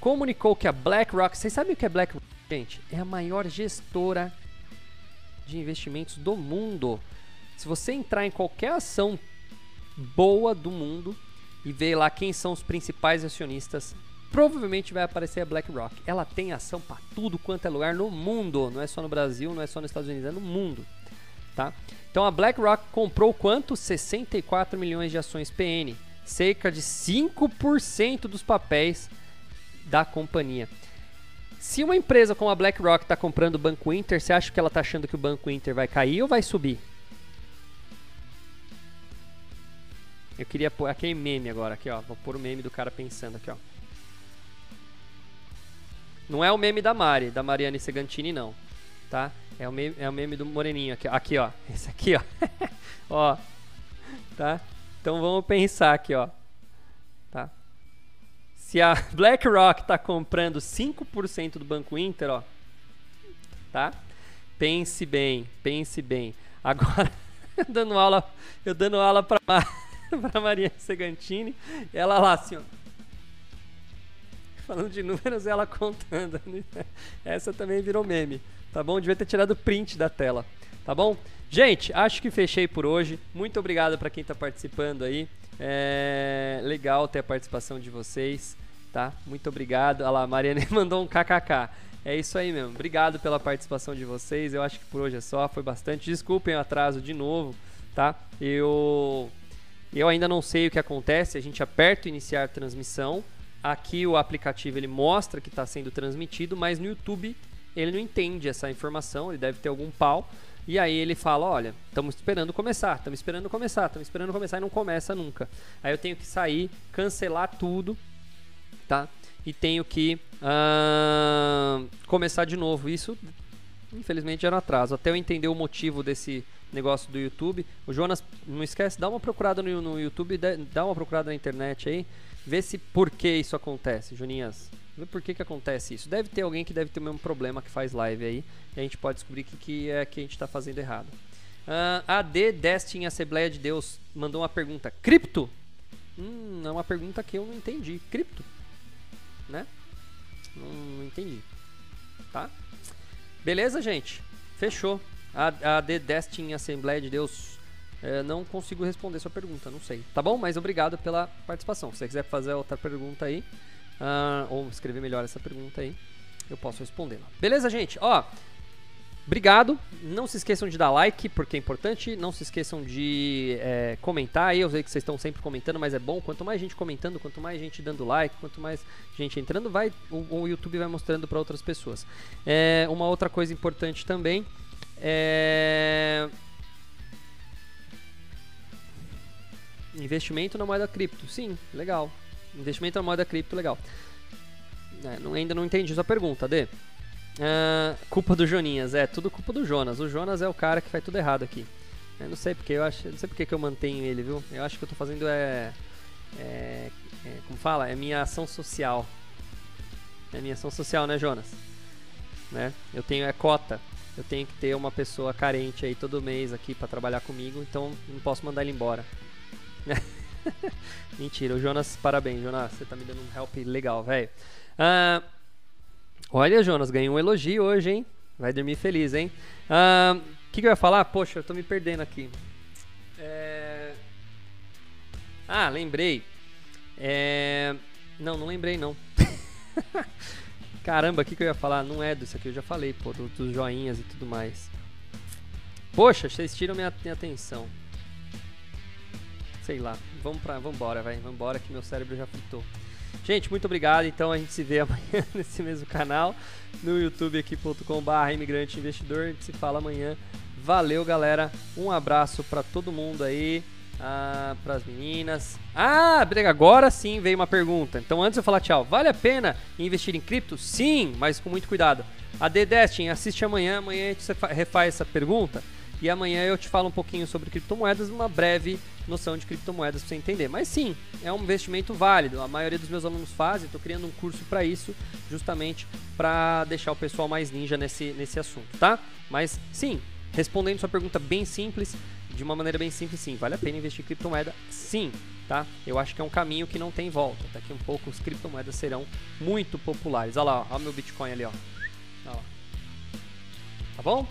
comunicou que a BlackRock. Vocês sabem o que é BlackRock, gente? É a maior gestora de investimentos do mundo. Se você entrar em qualquer ação boa do mundo e ver lá quem são os principais acionistas, provavelmente vai aparecer a BlackRock. Ela tem ação para tudo quanto é lugar no mundo, não é só no Brasil, não é só nos Estados Unidos, é no mundo, tá? Então a BlackRock comprou quanto? 64 milhões de ações PN, cerca de 5% dos papéis da companhia. Se uma empresa como a BlackRock está comprando o Banco Inter, você acha que ela está achando que o Banco Inter vai cair ou vai subir? Eu queria pôr aqui meme agora, aqui ó, vou pôr o meme do cara pensando aqui ó. Não é o meme da Mari, da Mariane Segantini não, tá? É o meme, é o meme do moreninho aqui, aqui ó, esse aqui ó, ó, tá? Então vamos pensar aqui ó, tá? Se a BlackRock está comprando 5% do Banco Inter, ó, tá? Pense bem, pense bem. Agora, dando aula, eu dando aula para Maria Segantini, ela lá assim, ó. Falando de números, ela contando. Essa também virou meme, tá bom? Devia ter tirado print da tela, tá bom? Gente, acho que fechei por hoje. Muito obrigado para quem está participando aí. É legal ter a participação de vocês, tá? Muito obrigado. Olha lá, a Mariana mandou um kkk. É isso aí mesmo. Obrigado pela participação de vocês. Eu acho que por hoje é só. Foi bastante. Desculpem o atraso de novo, tá? Eu eu ainda não sei o que acontece, a gente aperta iniciar transmissão. Aqui o aplicativo ele mostra que está sendo transmitido, mas no YouTube ele não entende essa informação, ele deve ter algum pau. E aí ele fala, olha, estamos esperando começar, estamos esperando começar, estamos esperando começar e não começa nunca. Aí eu tenho que sair, cancelar tudo, tá? E tenho que uh, começar de novo. Isso, infelizmente, era um atraso. Até eu entender o motivo desse negócio do YouTube. O Jonas, não esquece, dá uma procurada no, no YouTube, dá uma procurada na internet aí, vê se por que isso acontece, Juninhas. Vê por que, que acontece isso. Deve ter alguém que deve ter o mesmo problema que faz live aí, e a gente pode descobrir o que, que é que a gente está fazendo errado. Uh, ah, AD Destin Assembleia de Deus mandou uma pergunta: Cripto? Hum, é uma pergunta que eu não entendi. Cripto? Né? Não, não entendi. Tá? Beleza, gente? Fechou. A, a The Destiny Assembleia de Deus, é, não consigo responder sua pergunta, não sei. Tá bom? Mas obrigado pela participação. Se você quiser fazer outra pergunta aí, uh, ou escrever melhor essa pergunta aí, eu posso respondê-la. Beleza, gente? Ó, Obrigado. Não se esqueçam de dar like, porque é importante. Não se esqueçam de é, comentar aí. Eu sei que vocês estão sempre comentando, mas é bom. Quanto mais gente comentando, quanto mais gente dando like, quanto mais gente entrando, vai o, o YouTube vai mostrando para outras pessoas. É, uma outra coisa importante também é... Investimento na moeda cripto. Sim, legal. Investimento na moeda cripto, legal. É, não, ainda não entendi sua pergunta, Dê. Uh, culpa do Joninhas, é tudo culpa do Jonas. O Jonas é o cara que faz tudo errado aqui. Eu não sei porque eu acho, não sei porque que eu mantenho ele, viu? Eu acho que eu tô fazendo é, é, é como fala, é minha ação social. É minha ação social, né, Jonas? Né? Eu tenho é cota eu tenho que ter uma pessoa carente aí todo mês aqui para trabalhar comigo, então não posso mandar ele embora. Mentira, o Jonas, parabéns, Jonas, você tá me dando um help legal, velho. Uh, olha, Jonas, ganhei um elogio hoje, hein? Vai dormir feliz, hein? O uh, que, que eu ia falar? Poxa, eu tô me perdendo aqui. É... Ah, lembrei. É... Não, não lembrei não. Caramba, o que, que eu ia falar? Não é disso aqui, eu já falei, pô, do, dos joinhas e tudo mais. Poxa, vocês tiram minha, minha atenção. Sei lá, vamos pra, vambora, vai, vambora que meu cérebro já fritou. Gente, muito obrigado. Então a gente se vê amanhã nesse mesmo canal, no youtube aqui.com.br imigrante investidor. A gente se fala amanhã. Valeu, galera. Um abraço para todo mundo aí. Ah, para as meninas. Ah, agora sim veio uma pergunta. Então, antes eu falar tchau, vale a pena investir em cripto? Sim, mas com muito cuidado. A The Destin, assiste amanhã. Amanhã a gente refaz essa pergunta. E amanhã eu te falo um pouquinho sobre criptomoedas, uma breve noção de criptomoedas para você entender. Mas sim, é um investimento válido. A maioria dos meus alunos fazem. Estou criando um curso para isso, justamente para deixar o pessoal mais ninja nesse, nesse assunto, tá? Mas sim, respondendo sua pergunta bem simples, de uma maneira bem simples, sim, vale a pena investir em criptomoeda? Sim, tá? Eu acho que é um caminho que não tem volta. Daqui um pouco as criptomoedas serão muito populares. Olha lá, olha o meu Bitcoin ali, ó. Olha lá. Tá bom?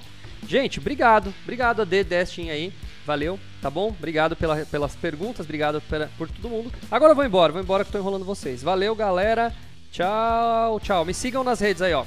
Gente, obrigado. Obrigado a The Destin aí. Valeu, tá bom? Obrigado pela, pelas perguntas, obrigado pela, por todo mundo. Agora eu vou embora, vou embora que tô enrolando vocês. Valeu, galera. Tchau, tchau. Me sigam nas redes aí, ó.